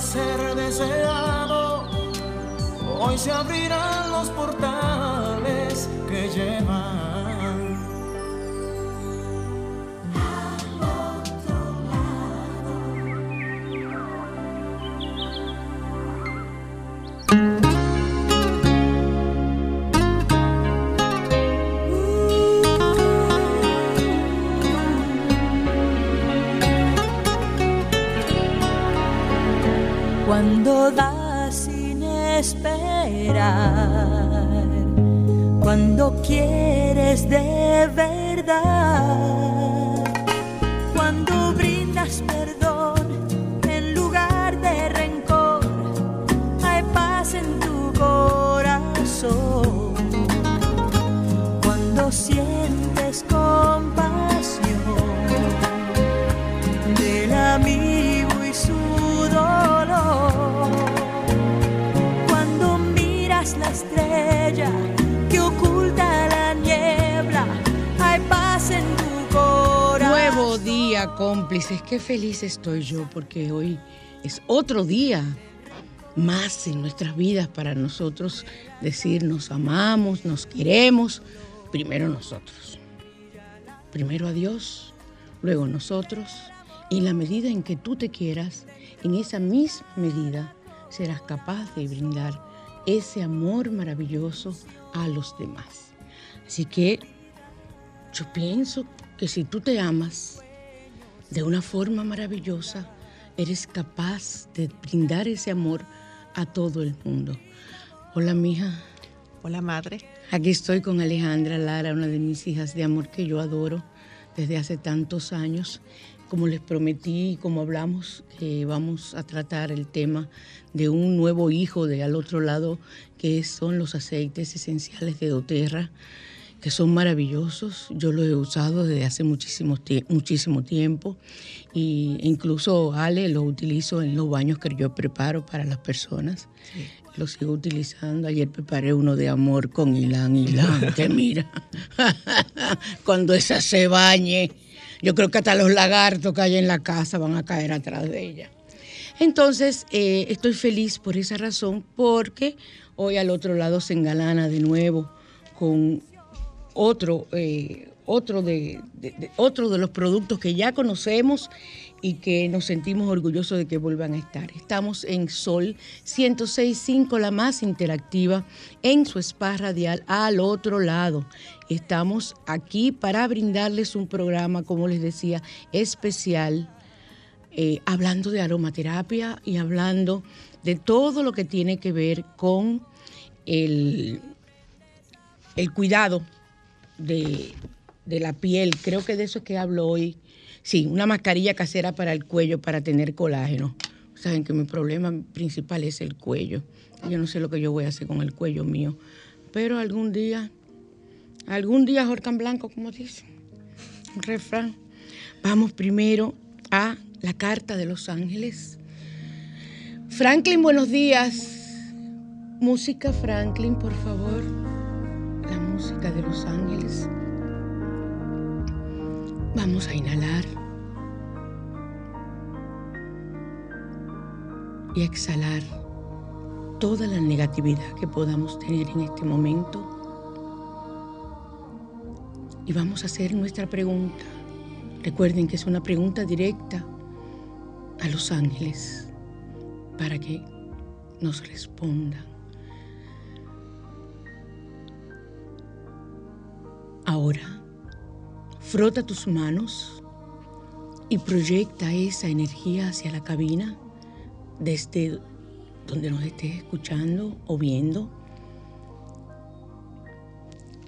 Ser deseado, hoy se abrirán los portales que llevan cuando das sin esperar, cuando quieres de verdad, cómplices. Qué feliz estoy yo porque hoy es otro día más en nuestras vidas para nosotros decir nos amamos, nos queremos. Primero nosotros. Primero a Dios, luego nosotros. Y en la medida en que tú te quieras, en esa misma medida serás capaz de brindar ese amor maravilloso a los demás. Así que yo pienso que si tú te amas de una forma maravillosa, eres capaz de brindar ese amor a todo el mundo. Hola, mija. Hola, madre. Aquí estoy con Alejandra Lara, una de mis hijas de amor que yo adoro desde hace tantos años como les prometí, como hablamos, que vamos a tratar el tema de un nuevo hijo de al otro lado, que son los aceites esenciales de doTERRA, que son maravillosos. Yo los he usado desde hace muchísimo, muchísimo tiempo e incluso Ale los utilizo en los baños que yo preparo para las personas. Sí. Los sigo utilizando. Ayer preparé uno de amor con Ilan Ilan, que mira, cuando esa se bañe yo creo que hasta los lagartos que hay en la casa van a caer atrás de ella. Entonces, eh, estoy feliz por esa razón, porque hoy al otro lado se engalana de nuevo con otro, eh, otro, de, de, de, los productos que ya conocemos y que nos sentimos orgullosos de que vuelvan a estar. Estamos en Sol 106.5, la más interactiva, en su spa radial al otro lado. Estamos aquí para brindarles un programa, como les decía, especial, eh, hablando de aromaterapia y hablando de todo lo que tiene que ver con el, el cuidado de, de la piel. Creo que de eso es que hablo hoy Sí, una mascarilla casera para el cuello para tener colágeno. Saben que mi problema principal es el cuello. Yo no sé lo que yo voy a hacer con el cuello mío. Pero algún día, algún día, Jorcan Blanco, como dice, un refrán. Vamos primero a la carta de los ángeles. Franklin, buenos días. Música, Franklin, por favor. Música. de los ángeles. Vamos a inhalar y exhalar toda la negatividad que podamos tener en este momento. Y vamos a hacer nuestra pregunta. Recuerden que es una pregunta directa a los ángeles para que nos respondan. Ahora, frota tus manos y proyecta esa energía hacia la cabina desde donde nos estés escuchando o viendo.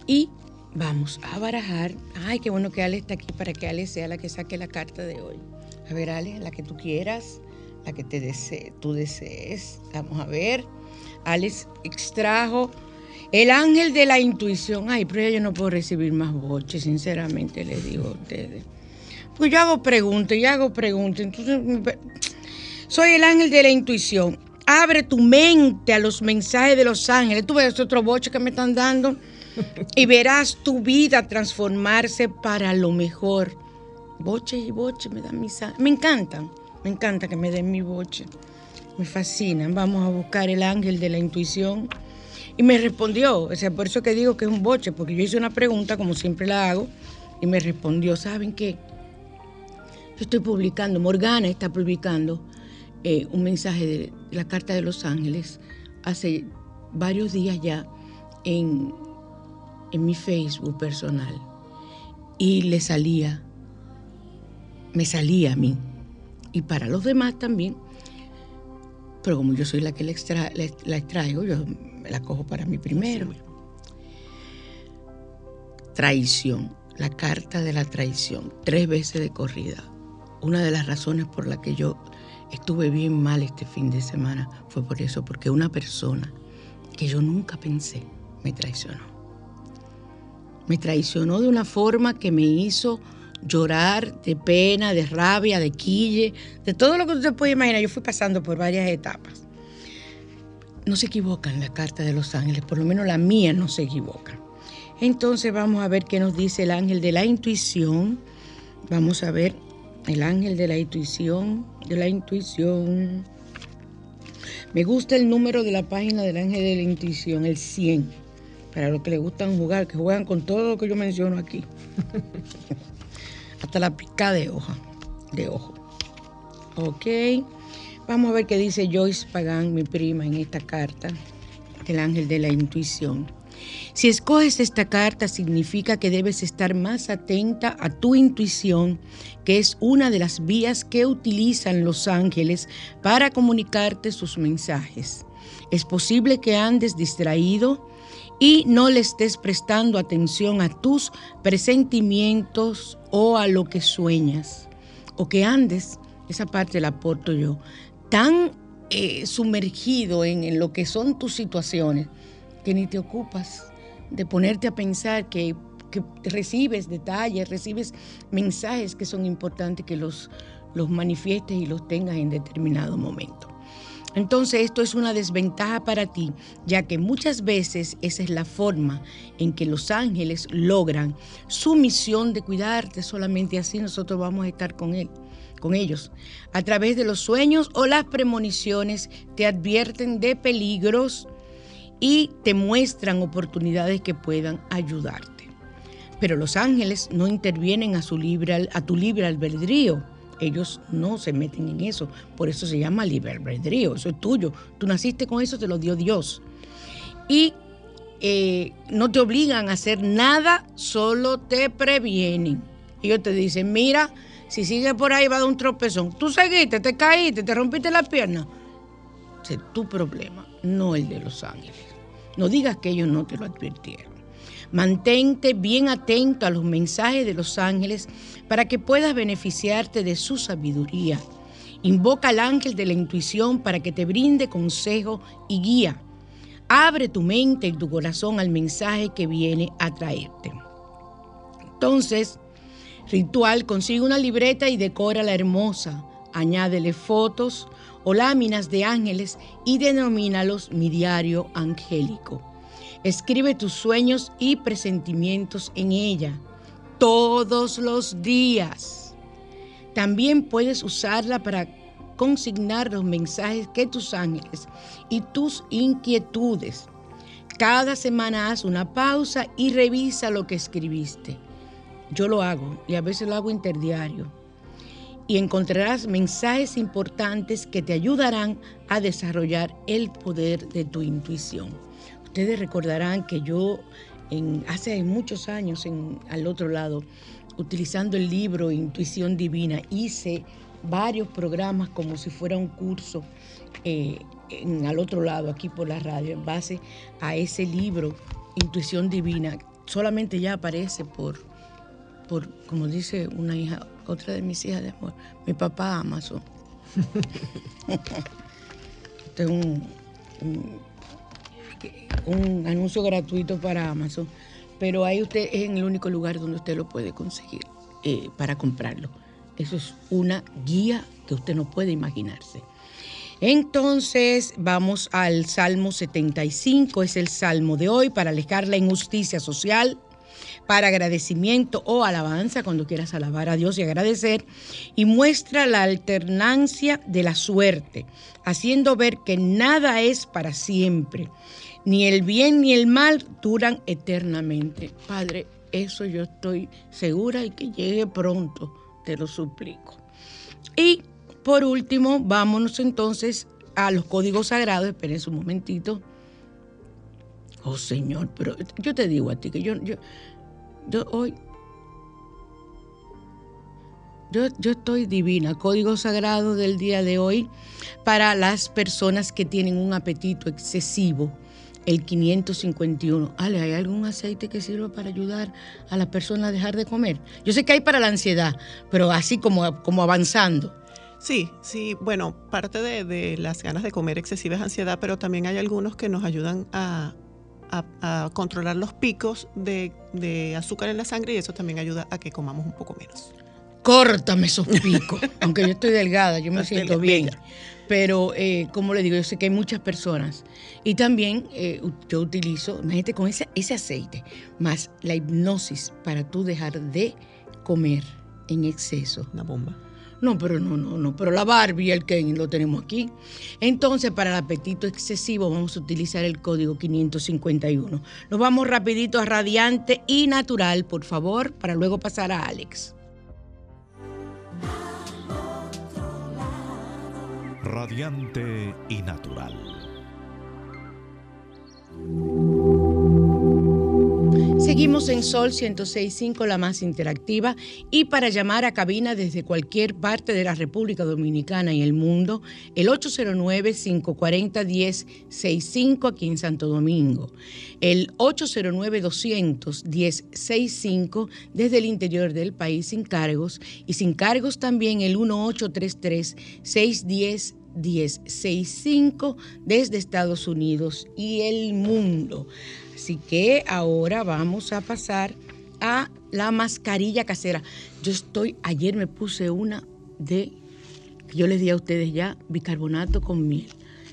Y vamos a barajar. Ay, qué bueno que Ale está aquí para que Ale sea la que saque la carta de hoy. A ver, Ale, la que tú quieras, la que te desee, tú desees. Vamos a ver. Alex extrajo el ángel de la intuición. Ay, pero yo no puedo recibir más boches, sinceramente les digo a ustedes. Pues yo hago preguntas, yo hago preguntas. Entonces, soy el ángel de la intuición. Abre tu mente a los mensajes de los ángeles. Tú ves otro boche que me están dando y verás tu vida transformarse para lo mejor. Boche y boche me dan mis Me encantan, me encanta que me den mi boche. Me fascinan. Vamos a buscar el ángel de la intuición. Y me respondió, o sea, por eso que digo que es un boche, porque yo hice una pregunta, como siempre la hago, y me respondió, ¿saben qué? Yo estoy publicando, Morgana está publicando eh, un mensaje de la Carta de los Ángeles hace varios días ya en, en mi Facebook personal. Y le salía, me salía a mí, y para los demás también, pero como yo soy la que la extraigo, yo la cojo para mí primero. Traición, la carta de la traición, tres veces de corrida. Una de las razones por la que yo estuve bien mal este fin de semana fue por eso, porque una persona que yo nunca pensé me traicionó. Me traicionó de una forma que me hizo llorar de pena, de rabia, de quille, de todo lo que usted puede imaginar. Yo fui pasando por varias etapas no se equivocan la carta de los ángeles, por lo menos la mía no se equivoca. Entonces vamos a ver qué nos dice el ángel de la intuición. Vamos a ver el ángel de la intuición, de la intuición. Me gusta el número de la página del ángel de la intuición, el 100. Para los que les gustan jugar, que juegan con todo lo que yo menciono aquí. Hasta la pica de hoja, de ojo. Ok. Vamos a ver qué dice Joyce Pagan, mi prima, en esta carta del ángel de la intuición. Si escoges esta carta significa que debes estar más atenta a tu intuición, que es una de las vías que utilizan los ángeles para comunicarte sus mensajes. Es posible que andes distraído y no le estés prestando atención a tus presentimientos o a lo que sueñas. O que andes, esa parte la aporto yo, tan eh, sumergido en, lo que son tus situaciones que ni te ocupas de ponerte a pensar que, recibes detalles, recibes mensajes que son importantes que los, los manifiestes y los tengas en determinado momento. Entonces esto es una desventaja para ti, ya que muchas veces esa es la forma en que los ángeles logran su misión de cuidarte, solamente así nosotros vamos a estar con Él con ellos. A través de los sueños o las premoniciones te advierten de peligros y te muestran oportunidades que puedan ayudarte. Pero los ángeles no intervienen a, tu libre albedrío. Ellos no se meten en eso. Por eso se llama libre albedrío. Eso es tuyo. Tú naciste con eso, te lo dio Dios. Y eh, no te obligan a hacer nada, solo te previenen. Ellos te dicen, mira, si sigue por ahí va a dar un tropezón. Tú seguiste, te caíste, te rompiste la pierna. es tu problema, no el de los ángeles. No digas que ellos no te lo advirtieron. Mantente bien atento a los mensajes de los ángeles para que puedas beneficiarte de su sabiduría. Invoca al ángel de la intuición para que te brinde consejo y guía. Abre tu mente y tu corazón al mensaje que viene a traerte. Entonces, Ritual, consigue una libreta y decora la hermosa. Añádele fotos o láminas de ángeles y denomínalos mi diario angélico. Escribe tus sueños y presentimientos en ella todos los días. También puedes usarla para consignar los mensajes que tus ángeles y tus inquietudes. Cada semana haz una pausa y revisa lo que escribiste. Yo lo hago y a veces lo hago interdiario. Y encontrarás mensajes importantes que te ayudarán a desarrollar el poder de tu intuición. Ustedes recordarán que yo hace muchos años en, al otro lado, utilizando el libro Intuición Divina, hice varios programas como si fuera un curso eh, en, al otro lado, aquí por la radio, en base a ese libro Intuición Divina. Solamente ya aparece por, por como dice una hija, otra de mis hijas de amor, mi papá Amazon. este es un un anuncio gratuito para Amazon, pero ahí usted es en el único lugar donde usted lo puede conseguir eh, para comprarlo. Eso es una guía que usted no puede imaginarse. Entonces vamos al Salmo 75, es el Salmo de hoy para alejar la injusticia social, para agradecimiento o alabanza, cuando quieras alabar a Dios y agradecer, y muestra la alternancia de la suerte, haciendo ver que nada es para siempre ni el bien ni el mal duran eternamente. Padre, eso yo estoy segura y que llegue pronto, te lo suplico. Y por último, vámonos entonces a los códigos sagrados. Esperen un momentito. Oh Señor, pero yo te digo a ti que yo, yo, yo hoy, yo, yo, estoy divina. Código sagrado del día de hoy para las personas que tienen un apetito excesivo el 551. Ale, ¿hay algún aceite que sirva para ayudar a la persona a dejar de comer? Yo sé que hay para la ansiedad, pero así como, como avanzando. Sí, sí, bueno, parte de, las ganas de comer excesiva es ansiedad, pero también hay algunos que nos ayudan a, controlar los picos de, azúcar en la sangre y eso también ayuda a que comamos un poco menos. Córtame esos picos, aunque yo estoy delgada, yo me siento bien. Pero, eh, como le digo, yo sé que hay muchas personas. Y también eh, yo utilizo, imagínate, con ese, ese aceite, más la hipnosis para tú dejar de comer en exceso. Una bomba. No, pero no, no, no. Pero la Barbie y el Ken lo tenemos aquí. Entonces, para el apetito excesivo vamos a utilizar el código 551. Nos vamos rapidito a radiante y natural, por favor, para luego pasar a Alex. radiante y natural. Seguimos en Sol 106.5, la más interactiva, y para llamar a cabina desde cualquier parte de la República Dominicana y el mundo, el 809-540-1065 aquí en Santo Domingo, el 809-200-1065 desde el interior del país sin cargos, y sin cargos también el 1833-610. 1065 desde Estados Unidos y el mundo. Así que ahora vamos a pasar a la mascarilla casera. Yo estoy, ayer me puse una de, yo les di a ustedes ya, bicarbonato con miel.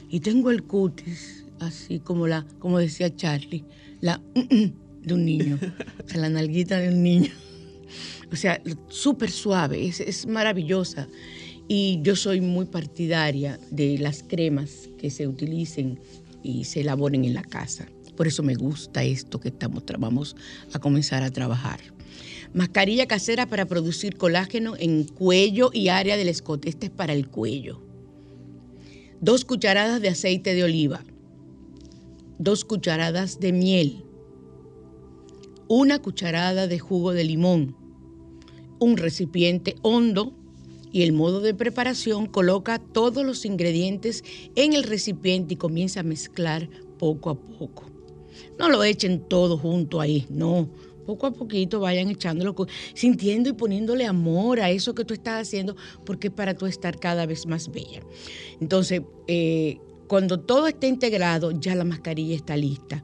Y tengo el cutis, así como la, como decía Charlie, la de un niño, o sea, la nalguita de un niño. O sea, súper suave, es, es maravillosa. Y yo soy muy partidaria de las cremas que se utilicen y se elaboren en la casa. Por eso me gusta esto que estamos, vamos a comenzar a trabajar. Mascarilla casera para producir colágeno en cuello y área del escote. Este es para el cuello. Dos cucharadas de aceite de oliva. Dos cucharadas de miel. Una cucharada de jugo de limón. Un recipiente hondo y el modo de preparación coloca todos los ingredientes en el recipiente y comienza a mezclar poco a poco. No lo echen todo junto ahí, no. Poco a poquito vayan echándolo, sintiendo y poniéndole amor a eso que tú estás haciendo, porque es para tú estar cada vez más bella. Entonces, eh, cuando todo esté integrado, ya la mascarilla está lista.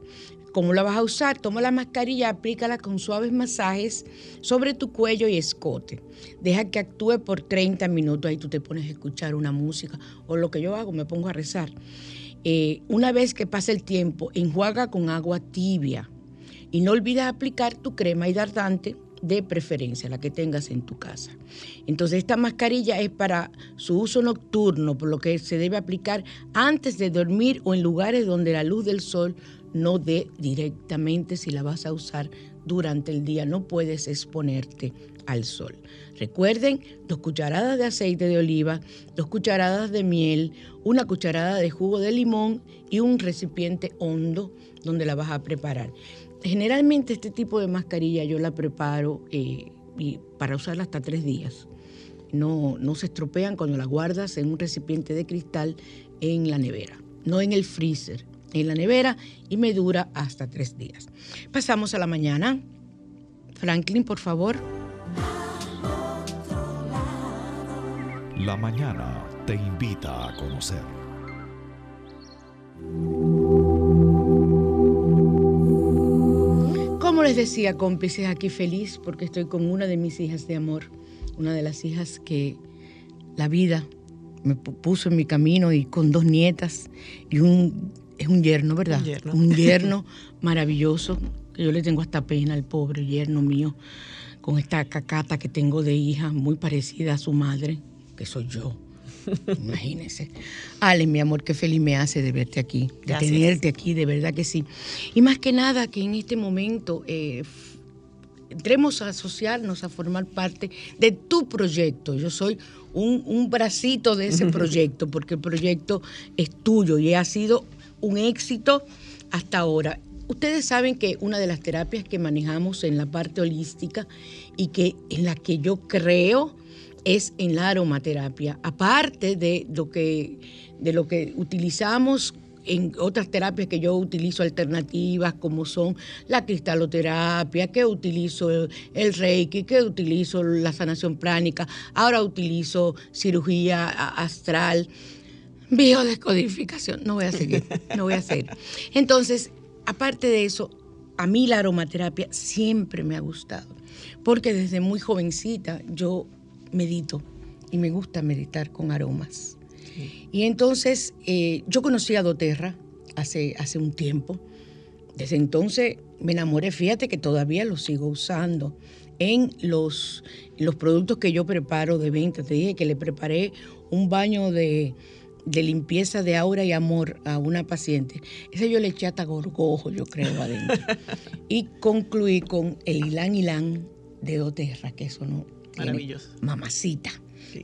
¿Cómo la vas a usar? Toma la mascarilla, aplícala con suaves masajes sobre tu cuello y escote. Deja que actúe por 30 minutos. Ahí tú te pones a escuchar una música o lo que yo hago, me pongo a rezar eh, una vez que pase el tiempo, enjuaga con agua tibia y no olvides aplicar tu crema hidratante de preferencia, la que tengas en tu casa. Entonces, esta mascarilla es para su uso nocturno, por lo que se debe aplicar antes de dormir o en lugares donde la luz del sol no dé directamente si la vas a usar durante el día. No puedes exponerte al sol. Recuerden, dos cucharadas de aceite de oliva, dos cucharadas de miel, una cucharada de jugo de limón y un recipiente hondo donde la vas a preparar. Generalmente este tipo de mascarilla yo la preparo eh, para usarla hasta tres días. No, no se estropean cuando la guardas en un recipiente de cristal en la nevera, no en el freezer, en la nevera y me dura hasta tres días. Pasamos a la mañana. Franklin, por favor. La mañana te invita a conocer. Como les decía, cómplices, aquí feliz porque estoy con una de mis hijas de amor, una de las hijas que la vida me puso en mi camino y con dos nietas y un es un yerno, ¿verdad? Un yerno. Un yerno maravilloso, que yo le tengo hasta pena al pobre yerno mío, con esta cacata que tengo de hija, muy parecida a su madre, que soy yo. Imagínense. Ale, mi amor, qué feliz me hace de verte aquí, de tenerte aquí, de verdad que sí. Y más que nada que en este momento eh, entremos a asociarnos, a formar parte de tu proyecto. Yo soy un, un bracito de ese proyecto, porque el proyecto es tuyo y ha sido un éxito hasta ahora. Ustedes saben que una de las terapias que manejamos en la parte holística y que en la que yo creo es en la aromaterapia, aparte de lo que, de lo que utilizamos en otras terapias que yo utilizo alternativas, como son la cristaloterapia, que utilizo el, reiki, que utilizo la sanación pránica, ahora utilizo cirugía astral, biodescodificación, no voy a seguir, no voy a seguir. Entonces, aparte de eso, a mí la aromaterapia siempre me ha gustado, porque desde muy jovencita yo medito y me gusta meditar con aromas. Y entonces eh, yo conocí a doTERRA hace, hace un tiempo. Desde entonces me enamoré, fíjate que todavía lo sigo usando en los, los productos que yo preparo de venta. Te dije que le preparé un baño de, de limpieza de aura y amor a una paciente. Ese yo le eché hasta gorgojo, yo creo, adentro. y concluí con el Ilan Ilan de doTERRA, que eso no Maravilloso. Mamacita.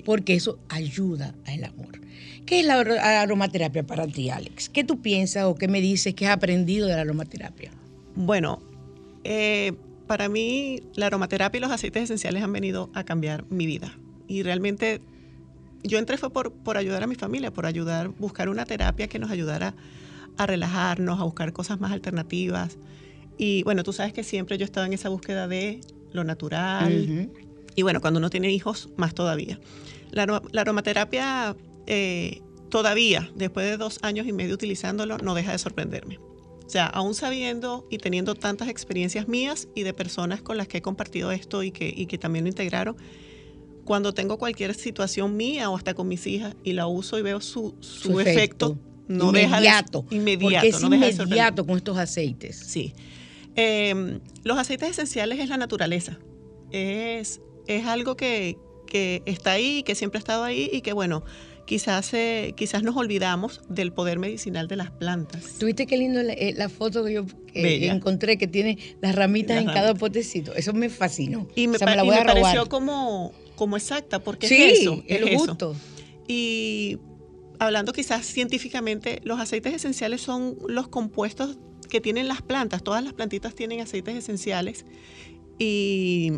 Porque eso ayuda al amor. ¿Qué es la aromaterapia para ti, Alex? ¿Qué tú piensas o qué me dices que has aprendido de la aromaterapia? Bueno, eh, para mí la aromaterapia y los aceites esenciales han venido a cambiar mi vida. Y realmente yo entré fue por, por ayudar a mi familia, por ayudar, buscar una terapia que nos ayudara a relajarnos, a buscar cosas más alternativas. Y bueno, tú sabes que siempre yo he estado en esa búsqueda de lo natural, y bueno, cuando uno tiene hijos, más todavía. La, aromaterapia eh, todavía, después de dos años y medio utilizándolo, no deja de sorprenderme. O sea, aún sabiendo y teniendo tantas experiencias mías y de personas con las que he compartido esto y que, y que también lo integraron, cuando tengo cualquier situación mía o hasta con mis hijas y la uso y veo su, su, efecto, no inmediato, deja de, inmediato, porque es inmediato con estos aceites. Sí. Em, los aceites esenciales es la naturaleza. Es es algo que, está ahí, que siempre ha estado ahí y que bueno, quizás, eh, quizás nos olvidamos del poder medicinal de las plantas. ¿Tuviste qué lindo la, eh, foto que yo eh, encontré que tiene las ramitas en cada potecito? Eso me fascinó. Y me, pareció como, como exacta, porque es eso. Es el gusto. Y hablando quizás científicamente, los aceites esenciales son los compuestos que tienen las plantas. Todas las plantitas tienen aceites esenciales. Y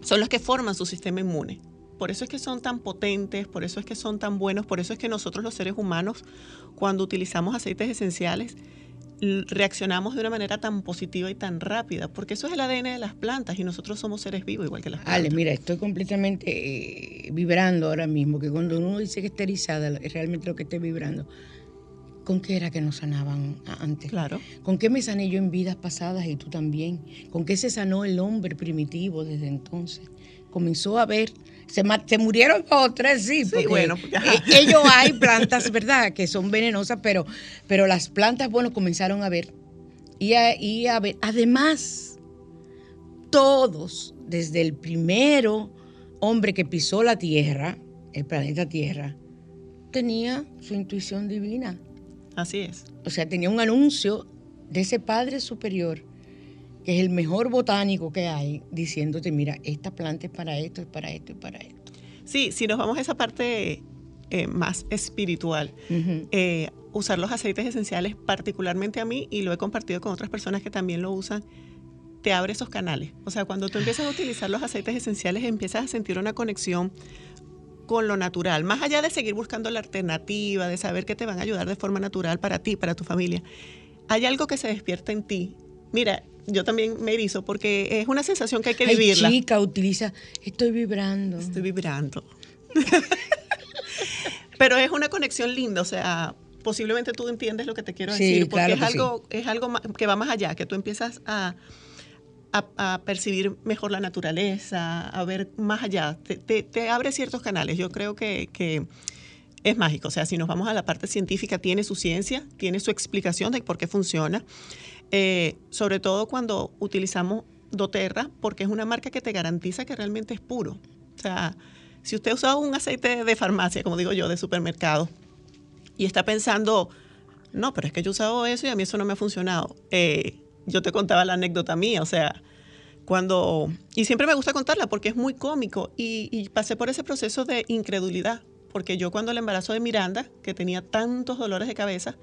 son los que forman su sistema inmune. Por eso es que son tan potentes, por eso es que son tan buenos, por eso es que nosotros los seres humanos, cuando utilizamos aceites esenciales, reaccionamos de una manera tan positiva y tan rápida, porque eso es el ADN de las plantas y nosotros somos seres vivos igual que las plantas. Ale, mira, estoy completamente eh, vibrando ahora mismo, que cuando uno dice que está erizada, es realmente lo que estoy vibrando. ¿Con qué era que nos sanaban antes? Claro. ¿Con qué me sané yo en vidas pasadas y tú también? ¿Con qué se sanó el hombre primitivo desde entonces? comenzó a ver, se, murieron dos o tres, sí, Sí, porque bueno, porque, ajá. eh, ellos hay plantas, ¿verdad?, que son venenosas, pero, pero las plantas, bueno, comenzaron a ver. Y a, y a ver, además, todos, desde el primero hombre que pisó la Tierra, el planeta Tierra, tenía su intuición divina. Así es. O sea, tenía un anuncio de ese Padre Superior, que es el mejor botánico que hay, diciéndote, mira, esta planta es para esto, es para esto, es para esto. Sí, si nos vamos a esa parte eh, más espiritual, Ujú. eh, usar los aceites esenciales, particularmente a mí, y lo he compartido con otras personas que también lo usan, te abre esos canales. O sea, cuando tú empiezas a utilizar los aceites esenciales, empiezas a sentir una conexión con lo natural, más allá de seguir buscando la alternativa, de saber que te van a ayudar de forma natural para ti, para tu familia. Hay algo que se despierta en ti. Mira, yo también me erizo porque es una sensación que hay que Ay, vivirla. chica, utiliza, estoy vibrando. Estoy vibrando. Pero es una conexión linda, o sea, posiblemente tú entiendes lo que te quiero Sí, decir, porque claro es algo, es algo que va más allá, que tú empiezas a, a- percibir mejor la naturaleza, a ver más allá, te, abre ciertos canales. Yo creo que, que es mágico, o sea, si nos vamos a la parte científica, tiene su ciencia, tiene su explicación de por qué funciona, Eh, sobre todo cuando utilizamos doTERRA, porque es una marca que te garantiza que realmente es puro. O sea, si usted usa un aceite de farmacia, como digo yo, de supermercado, y está pensando, no, pero es que yo he usado eso y a mí eso no me ha funcionado. Eh, yo te contaba la anécdota mía, o sea, cuando, y siempre me gusta contarla porque es muy cómico, y, y pasé por ese proceso de incredulidad, porque yo cuando el embarazo de Miranda, que tenía tantos dolores de cabeza,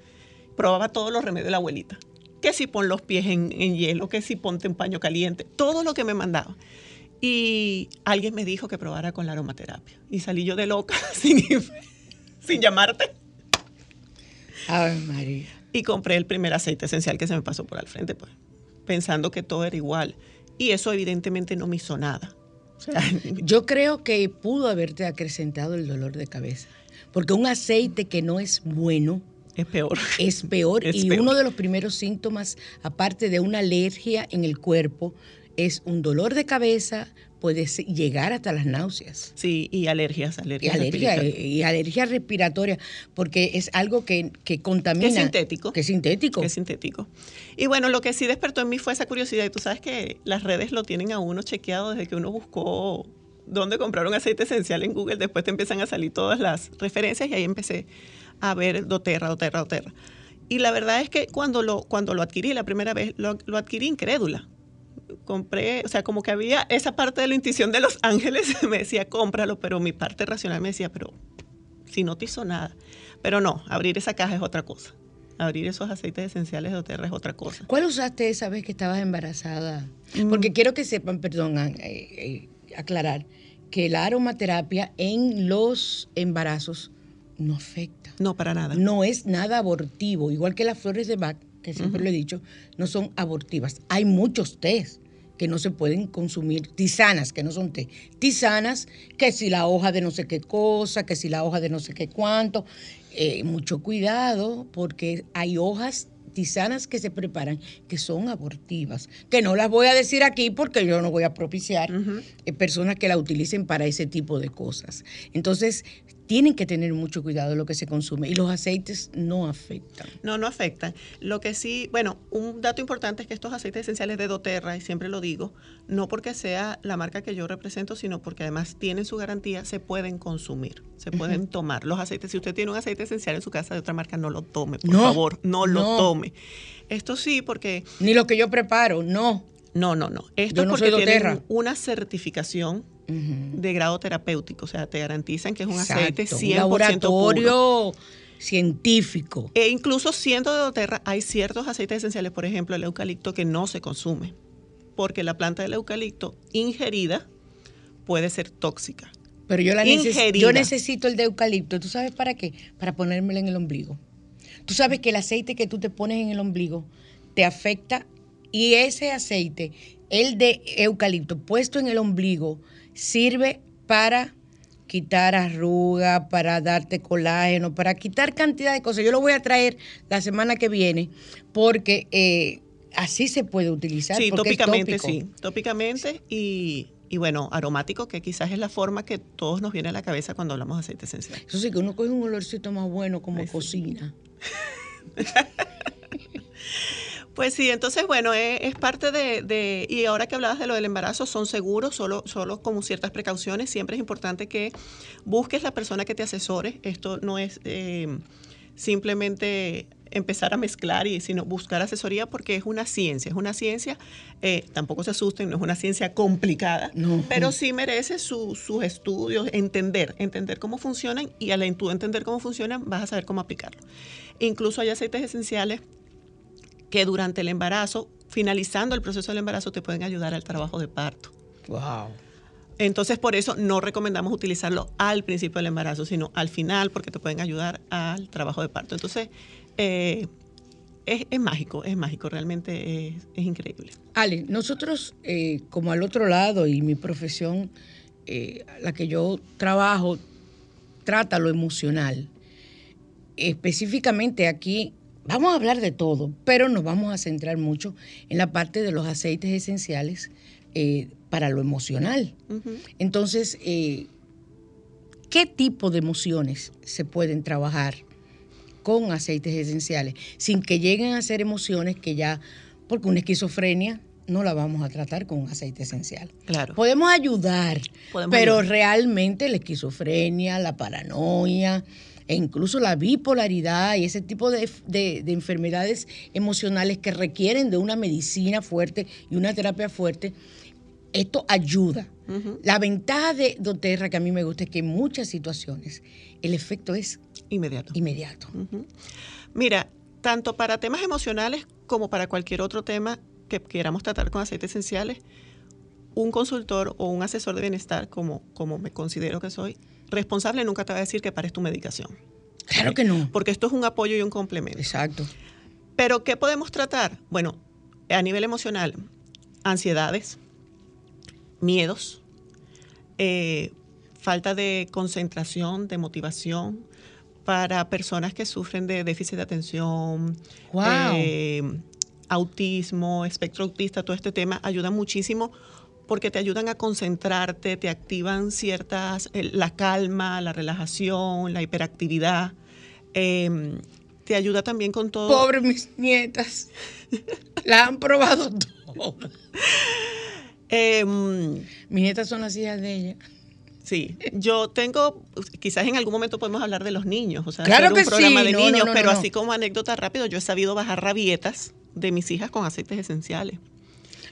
probaba todos los remedios de la abuelita. Que si pon los pies en, hielo, que si ponte un paño caliente, todo lo que me mandaba. Y alguien me dijo que probara con la aromaterapia. Y salí yo de loca sin, sin llamarte. Ay, María. Y compré el primer aceite esencial que se me pasó por al frente, pues, pensando que todo era igual. Y eso evidentemente no me hizo nada. O sea, Yo creo que pudo haberte acrecentado el dolor de cabeza, porque un aceite que no es bueno es peor. es peor Es y peor. uno de los primeros síntomas, aparte de una alergia en el cuerpo, es un dolor de cabeza, puede llegar hasta las náuseas. Sí, y alergias, Y alergias. alergia, respiratorias. y alergia respiratoria, porque es algo que, que contamina. Que es sintético. Que es sintético. que es sintético. Y bueno, lo que sí despertó en mí fue esa curiosidad. Y tú sabes que las redes lo tienen a uno chequeado desde que uno buscó dónde comprar un aceite esencial en Google. Después te empiezan a salir todas las referencias y ahí empecé a ver doTERRA, doTERRA, doTERRA. Y la verdad es que cuando lo, cuando lo adquirí la primera vez, lo, lo adquirí incrédula. Compré, o sea, como que había esa parte de la intuición de los ángeles, me decía, cómpralo, pero mi parte racional me decía, pero si no te hizo nada. Pero no, abrir esa caja es otra cosa. Abrir esos aceites esenciales de doTERRA es otra cosa. ¿Cuál usaste esa vez que estabas embarazada? Mm. Porque quiero que sepan, perdón, eh, eh, aclarar, que la aromaterapia en los embarazos no afecta. No, para nada. No es nada abortivo, igual que las flores de Bach, que siempre lo he dicho, no son abortivas. Hay muchos tés que no se pueden consumir, tisanas que no son té, tisanas que si la hoja de no sé qué cosa, que si la hoja de no sé qué cuánto, Eh, mucho cuidado porque hay hojas tisanas que se preparan que son abortivas, que no las voy a decir aquí porque yo no voy a propiciar eh, personas que la utilicen para ese tipo de cosas. Entonces, tienen que tener mucho cuidado de lo que se consume y los aceites no afectan. No, no afectan. Lo que sí, bueno, un dato importante es que estos aceites esenciales de doTERRA, y siempre lo digo, no porque sea la marca que yo represento, sino porque además tienen su garantía, se pueden consumir, se pueden tomar. Los aceites, si usted tiene un aceite esencial en su casa de otra marca, no lo tome, por No, favor, no lo tome. Esto sí, porque Ni lo que yo preparo, no. no, no, no. Esto es porque tienen una certificación De grado terapéutico, o sea, te garantizan que es un aceite Exacto, 100% un puro. laboratorio científico. E incluso siendo de doTERRA, hay ciertos aceites esenciales, por ejemplo, el eucalipto, que no se consume, porque la planta del eucalipto ingerida puede ser tóxica. Pero yo, la neces- Ingerida. yo necesito el de eucalipto. ¿Tú sabes para qué? Para ponérmelo en el ombligo. Tú sabes que el aceite que tú te pones en el ombligo te afecta y ese aceite, el de eucalipto puesto en el ombligo, sirve para quitar arrugas, para darte colágeno, para quitar cantidad de cosas. Yo lo voy a traer la semana que viene porque eh, así se puede utilizar. Sí, tópicamente sí, tópicamente y, y bueno, aromático, que quizás es la forma que todos nos viene a la cabeza cuando hablamos de aceite esencial. Eso sí, que uno coge un olorcito más bueno como cocina. Pues sí, entonces bueno, es, parte de, y ahora que hablabas de lo del embarazo, son seguros, solo, solo con ciertas precauciones. Siempre es importante que busques la persona que te asesore. Esto no es eh, simplemente empezar a mezclar y sino buscar asesoría porque es una ciencia, es una ciencia, eh, tampoco se asusten, no es una ciencia complicada, pero sí merece sus estudios, entender, entender cómo funcionan y al entender cómo funcionan vas a saber cómo aplicarlo. Incluso hay aceites esenciales que durante el embarazo, finalizando el proceso del embarazo, te pueden ayudar al trabajo de parto. Wow. Entonces, por eso no recomendamos utilizarlo al principio del embarazo, sino al final, porque te pueden ayudar al trabajo de parto. Entonces, eh, es, mágico, es mágico, realmente es, increíble. Ale, nosotros, eh, como al otro lado, y mi profesión, eh, la que yo trabajo, trata lo emocional. Específicamente aquí Vamos a hablar de todo, pero nos vamos a centrar mucho en la parte de los aceites esenciales eh, para lo emocional. Entonces, eh, ¿qué tipo de emociones se pueden trabajar con aceites esenciales sin que lleguen a ser emociones que ya, porque una esquizofrenia no la vamos a tratar con un aceite esencial. Claro. Podemos ayudar, pero realmente la esquizofrenia, la paranoia, e incluso la bipolaridad y ese tipo de, enfermedades emocionales que requieren de una medicina fuerte y una terapia fuerte, esto ayuda. La ventaja de doTERRA que a mí me gusta es que en muchas situaciones el efecto es inmediato. inmediato. Mira, tanto para temas emocionales como para cualquier otro tema que queramos tratar con aceites esenciales, un consultor o un asesor de bienestar, como, como me considero que soy, responsable nunca te va a decir que pares tu medicación. Claro que no. Porque esto es un apoyo y un complemento. Exacto. Pero, ¿qué podemos tratar? Bueno, a nivel emocional, ansiedades, miedos, eh, falta de concentración, de motivación, para personas que sufren de déficit de atención, eh, autismo, espectro autista, todo este tema ayuda muchísimo porque te ayudan a concentrarte, te activan ciertas, eh, la calma, la relajación, la hiperactividad. Em, te ayuda también con todo. Pobre mis nietas. la han probado todo. Em, mis nietas son las hijas de ella. Sí, yo tengo, quizás en algún momento podemos hablar de los niños, o sea, claro hacer un programa de niños, pero así como anécdota rápido, yo he sabido bajar rabietas de mis hijas con aceites esenciales.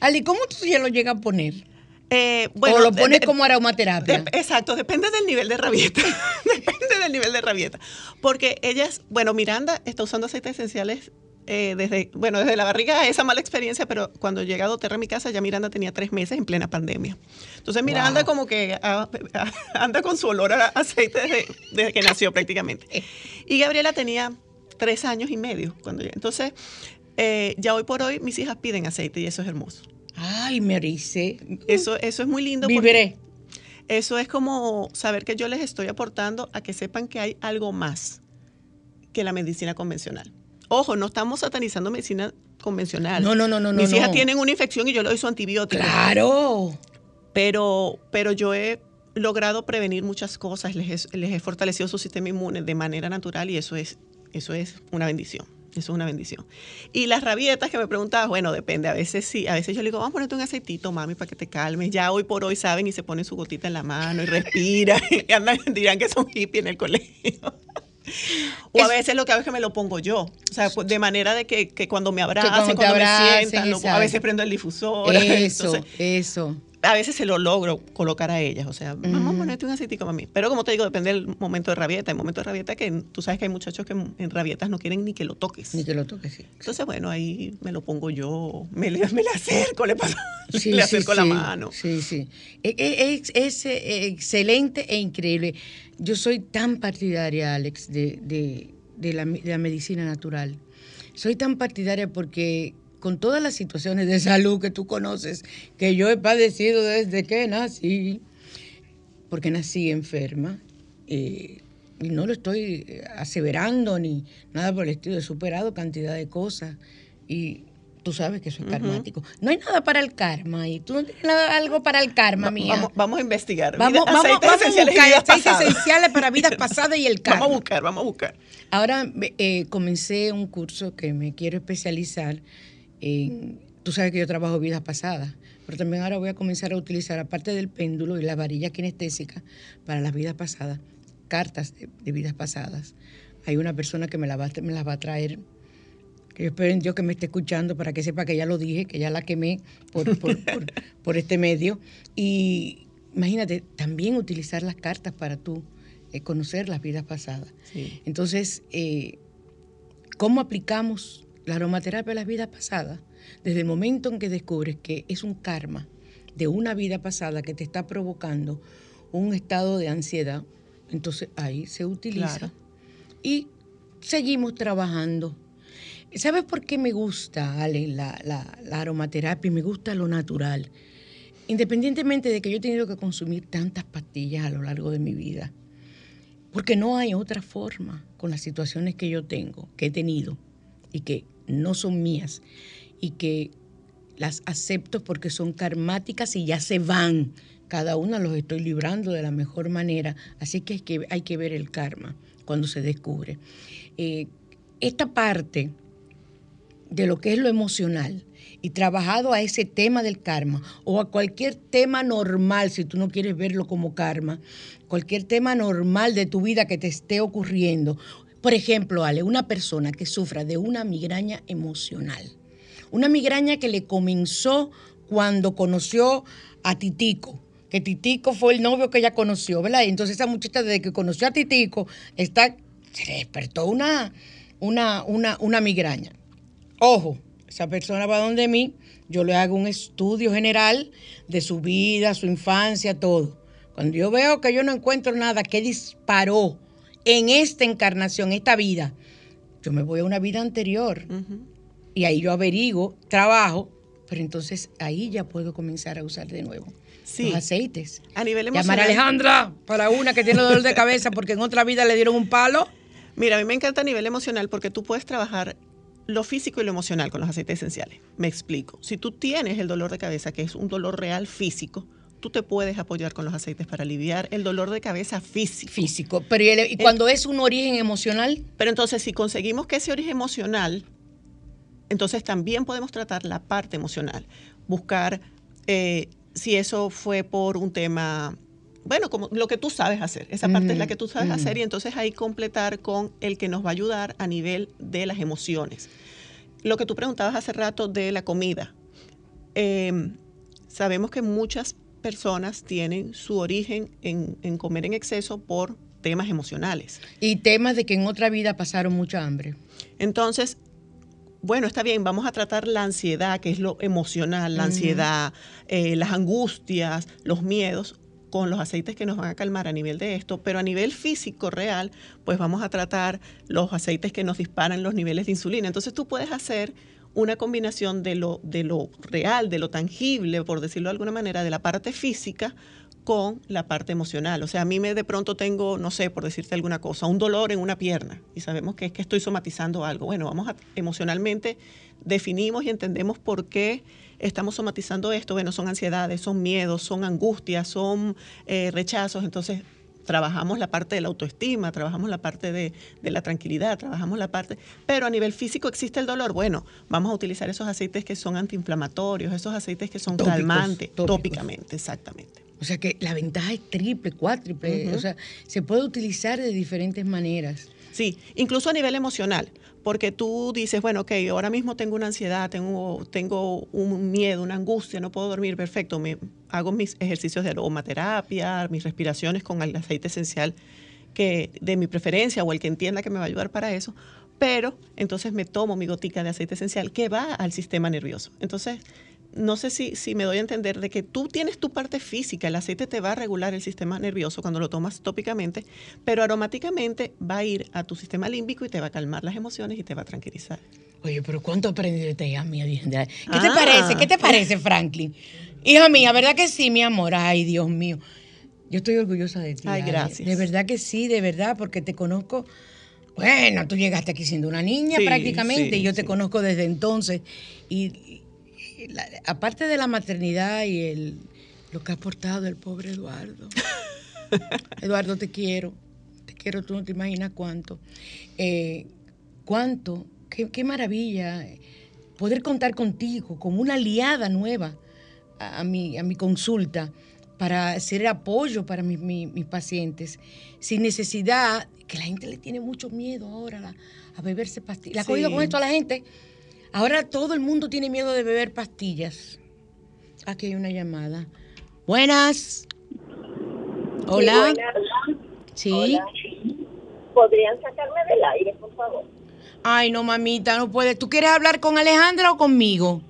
Ali, ¿cómo tú ya lo llegas a poner? Eh, bueno, o lo pones como aromaterapia. exacto, depende del nivel de rabieta. depende del nivel de rabieta. Porque ellas, bueno, Miranda está usando aceites esenciales eh, desde, bueno, desde la barriga esa mala experiencia, pero cuando llega a doTERRA a mi casa, ya Miranda tenía tres meses en plena pandemia. Entonces Miranda como que anda con su olor a aceite desde, que nació prácticamente. Y Gabriela tenía tres años y medio cuando ya. Entonces, eh, ya hoy por hoy mis hijas piden aceite y eso es hermoso. Ay, me ericé. Eso, eso es muy lindo. Viviré. Eso es como saber que yo les estoy aportando a que sepan que hay algo más que la medicina convencional. Ojo, no estamos satanizando medicina convencional. No, no, no, no. Mis hijas tienen una infección y yo le doy su antibiótico. Claro. Pero, pero yo he logrado prevenir muchas cosas, les les he fortalecido su sistema inmune de manera natural y eso es, eso es una bendición. Eso es una bendición. Y las rabietas que me preguntabas, bueno, depende. A veces sí, a veces yo le digo, vamos a ponerte un aceitito, mami, para que te calmes. Ya hoy por hoy saben y se ponen su gotita en la mano y respiran. y andan, dirán que son hippies en el colegio. o a veces lo que hago es que me lo pongo yo. O sea, de manera de que, cuando me abracen, cuando, me sientan, a veces prendo el difusor. Eso, eso a veces se lo logro colocar a ellas. O sea, vamos a ponerte un aceitico mí. Pero como te digo, depende del momento de rabieta. Hay momento de rabieta que tú sabes que hay muchachos que en rabietas no quieren ni que lo toques. Ni que lo toques, sí. Entonces, bueno, ahí me lo pongo yo, me, le, me le acerco, le paso, le acerco la mano. Sí, sí. E, e, es, es, eh, excelente e increíble. Yo soy tan partidaria, Alex, de, de, de, la, de la medicina natural. Soy tan partidaria porque con todas las situaciones de salud que tú conoces, que yo he padecido desde que nací, porque nací enferma, eh, y no lo estoy aseverando ni nada por el estilo, he superado cantidad de cosas y Tú sabes que eso es karmático. No hay nada para el karma y tú no tienes nada, algo para el karma, mía. Vamos, vamos a investigar. Vamos, vamos, vamos a buscar aceites esenciales para vidas pasadas y el karma. Vamos a buscar, vamos a buscar. Ahora eh, comencé un curso que me quiero especializar en, tú sabes que yo trabajo vidas pasadas, pero también ahora voy a comenzar a utilizar, aparte del péndulo y la varilla kinestésica para las vidas pasadas, cartas de, de vidas pasadas. Hay una persona que me, va, las va a traer, que yo espero en Dios que me esté escuchando para que sepa que ya lo dije, que ya la quemé por, por, por- por este medio. Y imagínate, también utilizar las cartas para tú eh, conocer las vidas pasadas. Sí. Entonces, eh, ¿cómo aplicamos la aromaterapia a las vidas pasadas? Desde el momento en que descubres que es un karma de una vida pasada que te está provocando un estado de ansiedad, entonces ahí se utiliza Claro. y seguimos trabajando. ¿Sabes por qué me gusta, Ale, la, la- la aromaterapia? y Me gusta lo natural. Independientemente de que yo he tenido que consumir tantas pastillas a lo largo de mi vida, porque no hay otra forma con las situaciones que yo tengo, que he tenido y que no son mías y que las acepto porque son karmáticas y ya se van. Cada una los estoy librando de la mejor manera. Así que hay que, hay que ver el karma cuando se descubre. Eh, esta parte de lo que es lo emocional y trabajado a ese tema del karma o a cualquier tema normal, si tú no quieres verlo como karma, cualquier tema normal de tu vida que te esté ocurriendo. Por ejemplo, Ale, una persona que sufra de una migraña emocional, una migraña que le comenzó cuando conoció a Titico, que Titico fue el novio que ella conoció, ¿verdad? Y entonces esa muchacha desde que conoció a Titico está, se le despertó una, una, una, una migraña. Ojo, esa persona va donde mí, yo le hago un estudio general de su vida, su infancia, todo. Cuando yo veo que yo no encuentro nada que disparó en esta encarnación, esta vida, yo me voy a una vida anterior y ahí yo averiguo, trabajo, pero entonces ahí ya puedo comenzar a usar de nuevo Sí. los aceites. A nivel Llamar emocional. a Alejandra para una que tiene dolor de cabeza porque en otra vida le dieron un palo. Mira, a mí me encanta a nivel emocional porque tú puedes trabajar lo físico y lo emocional con los aceites esenciales. Me explico. Si tú tienes el dolor de cabeza, que es un dolor real físico, tú te puedes apoyar con los aceites para aliviar el dolor de cabeza físico. Físico. Pero ¿y, cuando es un origen emocional? Pero entonces, si conseguimos que ese origen emocional, entonces también podemos tratar la parte emocional. Buscar eh, si eso fue por un tema, bueno, como lo que tú sabes hacer. Esa parte es la que tú sabes hacer y entonces ahí completar con el que nos va a ayudar a nivel de las emociones. Lo que tú preguntabas hace rato de la comida. Eh, sabemos que muchas personas tienen su origen en, en comer en exceso por temas emocionales. Y temas de que en otra vida pasaron mucha hambre. Entonces, bueno, está bien, vamos a tratar la ansiedad, que es lo emocional, la ansiedad, eh, las angustias, los miedos, con los aceites que nos van a calmar a nivel de esto, pero a nivel físico real, pues vamos a tratar los aceites que nos disparan los niveles de insulina. Entonces tú puedes hacer una combinación de lo, de lo real, de lo tangible, por decirlo de alguna manera, de la parte física con la parte emocional. O sea, a mí me de pronto tengo, no sé, por decirte alguna cosa, un dolor en una pierna y sabemos que es que estoy somatizando algo. Bueno, vamos a emocionalmente definimos y entendemos por qué estamos somatizando esto. Bueno, son ansiedades, son miedos, son angustias, son eh, rechazos. Entonces, trabajamos la parte de la autoestima, trabajamos la parte de, de la tranquilidad, trabajamos la parte... Pero a nivel físico existe el dolor. Bueno, vamos a utilizar esos aceites que son antiinflamatorios, esos aceites que son Tópicos, calmantes, tópicos. tópicamente, exactamente. O sea que la ventaja es triple, cuádruple. O sea, se puede utilizar de diferentes maneras. Sí, incluso a nivel emocional, porque tú dices, bueno, ok, ahora mismo tengo una ansiedad, tengo, tengo un miedo, una angustia, no puedo dormir, perfecto, me hago mis ejercicios de aromaterapia, mis respiraciones con el aceite esencial que de mi preferencia o el que entienda que me va a ayudar para eso, pero entonces me tomo mi gotica de aceite esencial que va al sistema nervioso. Entonces, no sé si, si me doy a entender de que tú tienes tu parte física, el aceite te va a regular el sistema nervioso cuando lo tomas tópicamente, pero aromáticamente va a ir a tu sistema límbico y te va a calmar las emociones y te va a tranquilizar. Oye, pero ¿cuánto aprendí de mía? ¿Qué te Ah. parece? ¿Qué te parece, Franklin? Hija mía, ¿verdad que sí, mi amor? Ay, Dios mío. Yo estoy orgullosa de ti. Ay, gracias. De verdad que sí, de verdad, porque te conozco Bueno, tú llegaste aquí siendo una niña Sí, prácticamente sí, y yo te sí. conozco desde entonces. Y, y la- aparte de la maternidad y el, lo que ha aportado el pobre Eduardo. Eduardo, te quiero. Te quiero, tú no te imaginas cuánto. Eh, cuánto, qué, qué maravilla eh, poder contar contigo como una aliada nueva a, a mi, a mi consulta para ser apoyo para mis, mis- mis pacientes, sin necesidad, que la gente le tiene mucho miedo ahora a, la- a beberse pastillas. ¿La ha Sí. cogido con esto a la gente? Ahora todo el mundo tiene miedo de beber pastillas. Aquí hay una llamada. Buenas. Hola. Sí, buenas. Sí. Hola. ¿Podrían sacarme del aire, por favor? Ay, no, mamita, no puedes. ¿Tú quieres hablar con Alejandra o conmigo?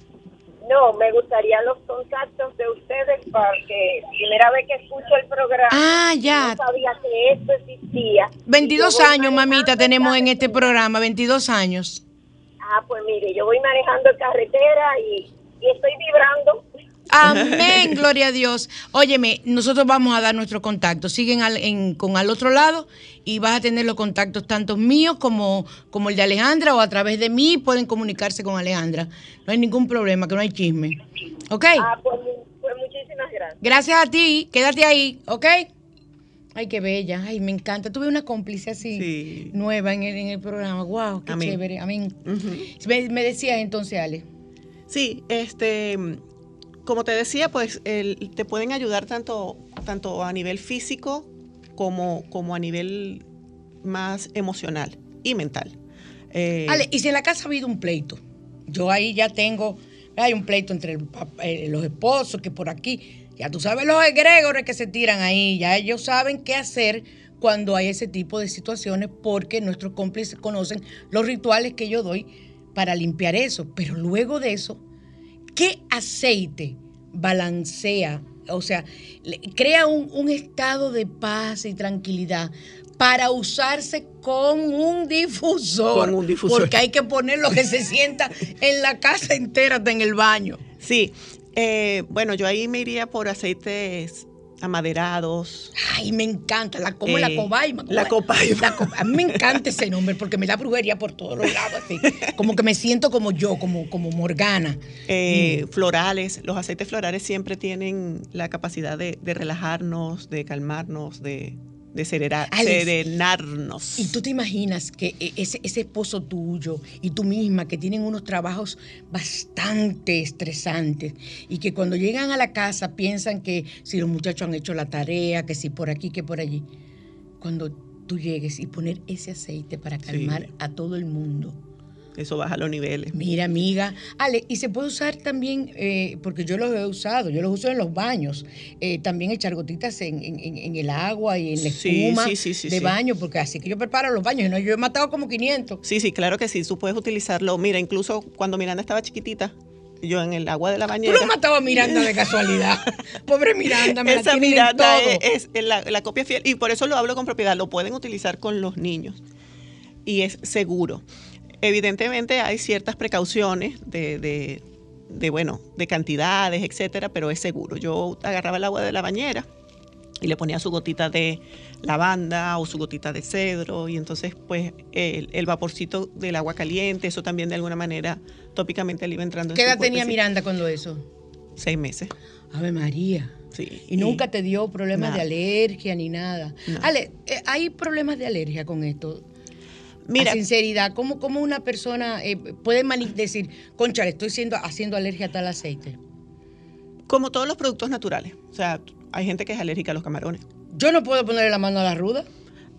No, me gustaría los contactos de ustedes porque primera vez que escucho el programa. Ah, ya. No sabía que esto existía. 22 Y yo voy años, mamita, tenemos en este programa, 22 años. Ah, pues mire, yo voy manejando carretera y, y estoy vibrando. Amén, gloria a Dios. Óyeme, nosotros vamos a dar nuestro contacto. Siguen al- en- con al otro lado y vas a tener los contactos tanto míos como, como el de Alejandra o a través de mí pueden comunicarse con Alejandra. No hay ningún problema, que no hay chisme. ¿Ok? Ah, pues, pues muchísimas gracias. Gracias a ti, quédate ahí, ¿ok? Ay, qué bella, ay, me encanta. Tuve una cómplice así, Sí. nueva en el, en el programa. Wow, qué Amén. chévere, amén. Ujú. Me, me decías entonces, Ale. Sí, este, como te decía, pues el- te pueden ayudar tanto, tanto a nivel físico como, como a nivel más emocional y mental. Eh, Ale, y si en la casa ha habido un pleito, yo ahí ya tengo, hay un pleito entre eh, los esposos que por aquí, ya tú sabes los egregores que se tiran ahí, ya ellos saben qué hacer cuando hay ese tipo de situaciones porque nuestros cómplices conocen los rituales que yo doy para limpiar eso. Pero luego de eso, ¿qué aceite balancea? O sea, crea un, un estado de paz y tranquilidad para usarse con un difusor. Con un difusor. Porque hay que poner lo que se sienta en la casa entera, en el baño. Sí, eh, bueno, yo ahí me iría por aceites amaderados. Ay, me encanta. La como la Eh, cobaima. la cobaima. La a mí me encanta ese nombre porque me da brujería por todos los lados. Así. Como que me siento como yo, como, como Morgana. eh, florales. Los aceites florales siempre tienen la capacidad de, de relajarnos, de calmarnos, de, de Alex, serenarnos. Y tú te imaginas que e- ese, ese esposo tuyo y tú misma que tienen unos trabajos bastante estresantes y que cuando llegan a la casa piensan que si los muchachos han hecho la tarea, que si por aquí, que por allí. Cuando tú llegues y poner ese aceite para calmar a todo el mundo. Eso baja los niveles. Mira, amiga. Ale, y se puede usar también, eh, porque yo los he usado, yo los uso en los baños, eh, también echar gotitas en, en- en- el agua y en la espuma sí, sí, sí, de baño, porque así que yo preparo los baños, ¿no? yo he matado como 500. Sí, sí, claro que sí. Tú puedes utilizarlo. Mira, incluso cuando Miranda estaba chiquitita, yo en el agua de la Tú bañera. lo matado a Miranda de casualidad. Pobre Miranda, me la Esa en Miranda todo. es, es la, la copia fiel y por eso lo hablo con propiedad. Lo pueden utilizar con los niños y es seguro. Evidentemente hay ciertas precauciones de, de- de, bueno, de cantidades, etcétera, pero es seguro. Yo agarraba el agua de la bañera y le ponía su gotita de lavanda o su gotita de cedro y entonces pues el, el vaporcito del agua caliente, eso también de alguna manera tópicamente le iba entrando en ¿Qué edad tenía cuerpecito. Miranda cuando eso? Seis meses. Ave María. Sí. Y nunca te dio problemas de alergia ni nada. No. Ale, eh, ¿hay problemas de alergia con esto? Mira, a sinceridad, ¿cómo, cómo una persona eh, puede decir, concha, le estoy siendo, haciendo alergia a tal aceite? como todos los productos naturales. O sea, hay gente que es alérgica a los camarones. Yo no puedo ponerle la mano a la ruda.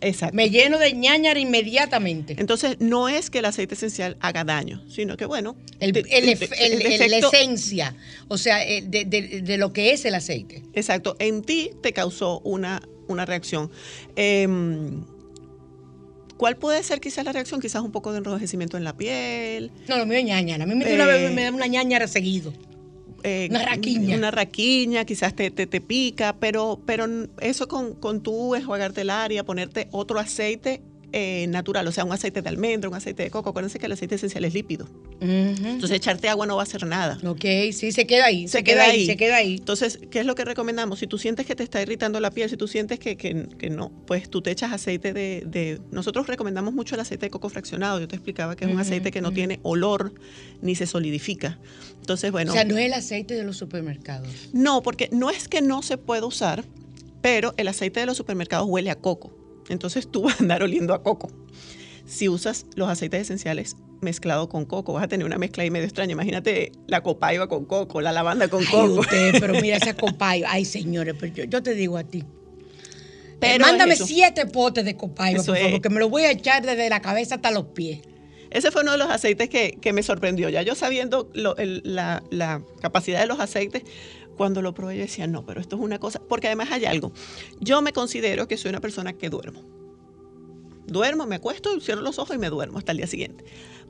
Exacto. Me lleno de ñañara inmediatamente. Entonces, no es que el aceite esencial haga daño, sino que, bueno, El, te- el el- el la esencia, o sea, eh, de, de- de lo que es el aceite. Exacto, en ti te causó una, una reacción. Em, ¿Cuál puede ser quizás la reacción? Quizás un poco de enrojecimiento en la piel. No, lo mío es ñañara. A mí me, Eh. una me da una ñañara seguido. eh, Una raquiña. Una raquiña, quizás te, te, te pica, pero, pero eso con, con tú enjuagarte el área, ponerte otro aceite, eh, natural, o sea, un aceite de almendra, un aceite de coco. Acuérdense que el aceite esencial es lípido. Entonces, echarte agua no va a hacer nada. Ok, sí, se queda ahí. Se, queda, ahí. Se queda ahí. Entonces, ¿qué es lo que recomendamos? Si tú sientes que te está irritando la piel, si tú sientes que, que- que no, pues tú te echas aceite de, de- Nosotros recomendamos mucho el aceite de coco fraccionado. Yo te explicaba que es un aceite que no tiene olor ni se solidifica. Entonces, bueno. O sea, no es el aceite de los supermercados. No, porque no es que no se pueda usar, pero el aceite de los supermercados huele a coco. Entonces tú vas a andar oliendo a coco. Si usas los aceites esenciales mezclados con coco, vas a tener una mezcla ahí medio extraña. Imagínate la copaiba con coco, la lavanda con Ay, coco. usted, pero mira esa copayo. Ay, señores, pero yo, yo te digo a ti. Pero Eh, mándame eso. siete potes de Eso por favor, que me lo voy a echar desde la cabeza hasta los pies. Ese fue uno de los aceites que, que me sorprendió. Ya yo sabiendo lo- el- la, la capacidad de los aceites, cuando lo probé yo decía, no, pero esto es una cosa, porque además hay algo. Yo me considero que soy una persona que duermo. Duermo, me acuesto, cierro los ojos y me duermo hasta el día siguiente.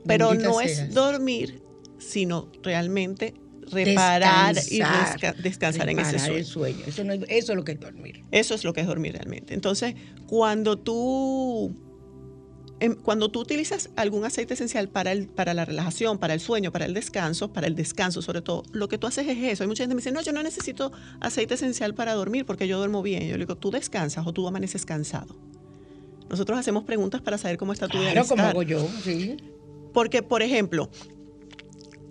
Pero Bendita no seas. es dormir, sino realmente reparar y Descansar. desca- descansar en ese sueño. el sueño. Eso, no es, eso es lo que es dormir. Eso es lo que es dormir realmente. Entonces, cuando tú, cuando tú utilizas algún aceite esencial para, el, para la relajación, para el sueño, para el descanso, para el descanso sobre todo, lo que tú haces es eso. Hay mucha gente que me dice, no, yo no necesito aceite esencial para dormir porque yo duermo bien. Yo le digo, tú descansas o tú amaneces cansado. Nosotros hacemos preguntas para saber cómo está tu Claro, como bienestar. hago yo, sí. Porque, por ejemplo,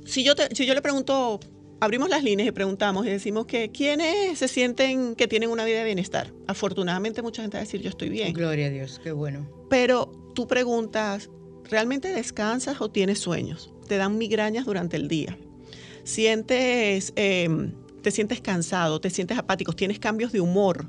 si yo, te- si yo le pregunto, abrimos las líneas y preguntamos y decimos que quiénes se sienten que tienen una vida de bienestar. Afortunadamente mucha gente va a decir yo estoy bien. Gloria a Dios, qué bueno. Pero tú preguntas, ¿realmente descansas o tienes sueños? ¿Te dan migrañas durante el día? ¿Sientes, eh, te sientes cansado? ¿Te sientes apático? ¿Tienes cambios de humor?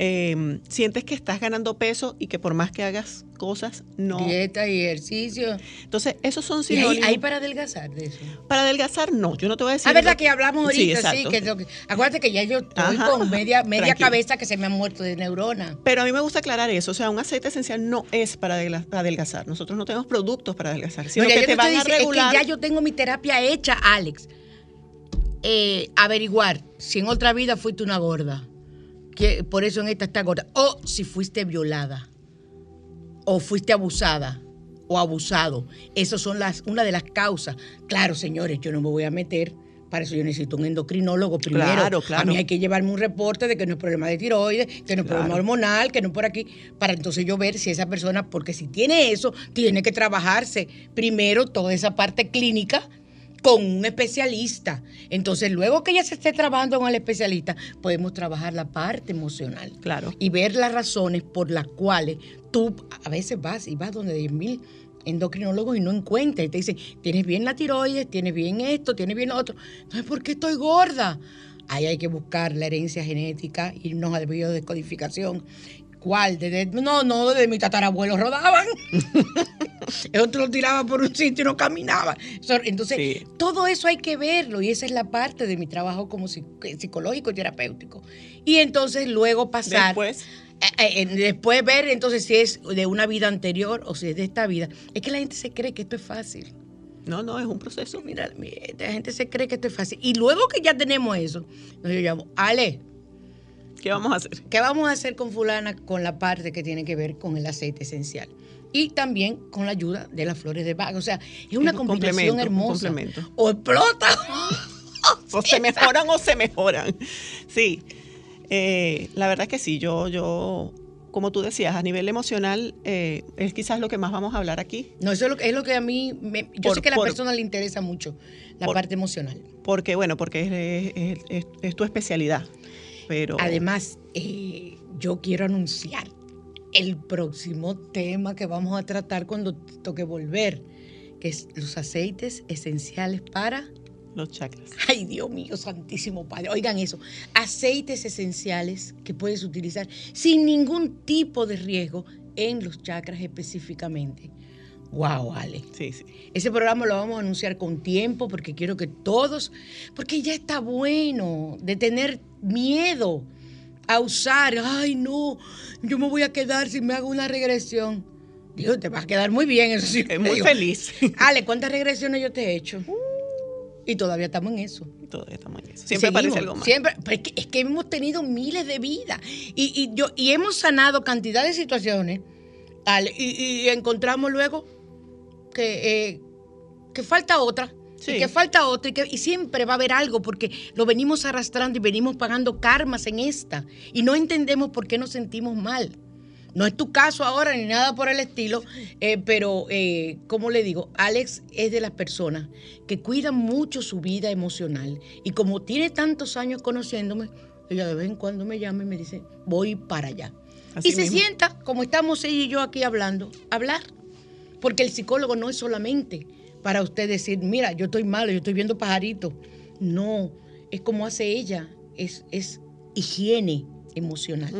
Eh, ¿Sientes que estás ganando peso y que por más que hagas cosas, no? Dieta y ejercicio. Entonces, esos son Y sinónimos. ahí para adelgazar de eso. Para adelgazar, no. Yo no te voy a decir. Ah, verdad que hablamos Sí, ahorita, sí, exacto. que, acuérdate que ya yo estoy Ajá, con media, media tranquilo. cabeza que se me han muerto de neurona. Pero a mí me gusta aclarar eso. O sea, un aceite esencial no es para adelga- adelgazar. Nosotros no tenemos productos para adelgazar, sino No, ya que te van estoy a regular. Es que ya yo tengo mi terapia hecha, Alex. Eh, averiguar si en otra vida fuiste una gorda. Que por eso en esta está gorda. O si fuiste violada. O fuiste abusada. O abusado. Esas son las, una de las causas. Claro, señores, yo no me voy a meter. Para eso yo necesito un endocrinólogo primero. Claro, claro. A mí hay que llevarme un reporte de que no es problema de tiroides, que no es problema hormonal, que no es por aquí, para entonces yo ver si esa persona, porque si tiene eso, tiene que trabajarse primero toda esa parte clínica con un especialista. Entonces, luego que ya se esté trabajando con el especialista, podemos trabajar la parte emocional Claro. y ver las razones por las cuales tú a veces vas y vas donde 10 mil endocrinólogos y no encuentras. Y te dicen, tienes bien la tiroides, tienes bien esto, tienes bien lo otro. Entonces, ¿por qué estoy gorda? Ahí hay que buscar la herencia genética, irnos al biodescodificación. ¿Cuál? De, de- no, no, de mi tatarabuelo rodaban. El otro lo tiraba por un sitio y no caminaba. Entonces, Sí. todo eso hay que verlo y esa es la parte de mi trabajo como psic- psicológico y terapéutico. Y entonces luego pasar... Después, Eh, eh, después ver entonces si es de una vida anterior o si es de esta vida. Es que la gente se cree que esto es fácil. no, no, es un proceso. Mira, mira, la gente se cree que esto es fácil. Y luego que ya tenemos eso, nos yo llamo, Ale, ¿Qué vamos a hacer? ¿qué vamos a hacer con fulana con la parte que tiene que ver con el aceite esencial? Y también con la ayuda de las flores de Bach. O sea, es una Es un combinación un hermosa. complemento. O explota. O se mejoran o se mejoran. Sí. Eh, la verdad es que sí, yo, yo, como tú decías, a nivel emocional es quizás lo que más vamos a hablar aquí. No, eso es lo, que- es lo que a mí, me- yo Por- sé que a la por- persona le interesa mucho, la por- parte emocional. Porque, bueno, porque es, es- es- es tu especialidad. Pero Además, eh, yo quiero anunciar el próximo tema que vamos a tratar cuando toque volver, que es los aceites esenciales para... los chakras. Ay, Dios mío, Santísimo Padre. Oigan eso, aceites esenciales que puedes utilizar sin ningún tipo de riesgo en los chakras específicamente. Wow, Ale. Sí, sí. Ese programa lo vamos a anunciar con tiempo porque quiero que todos, porque ya está bueno de tener miedo a usar, ay no, yo me voy a quedar si me hago una regresión. Digo, te vas a quedar muy bien, eso sí. Es muy digo. feliz. Ale, ¿cuántas regresiones yo te he hecho? Y todavía estamos en eso. Todavía estamos en eso. Siempre seguimos, aparece algo más. Siempre, pero es que, es que hemos tenido miles de vidas y, y yo, y hemos sanado cantidad de situaciones Ale, y, y encontramos luego que, eh, que falta otra. Sí. Y que falta otra y, que, y siempre va a haber algo porque lo venimos arrastrando y venimos pagando karmas en esta y no entendemos por qué nos sentimos mal. No es tu caso ahora ni nada por el estilo, eh, pero eh, como le digo, Alex es de las personas que cuidan mucho su vida emocional y como tiene tantos años conociéndome, ella de vez en cuando me llama y me dice, voy para allá. Así y se sienta, como estamos ella y yo aquí hablando, hablar. Porque el psicólogo no es solamente para usted decir, mira, yo estoy malo, yo estoy viendo pajaritos. No, es como hace ella, es, es higiene emocional,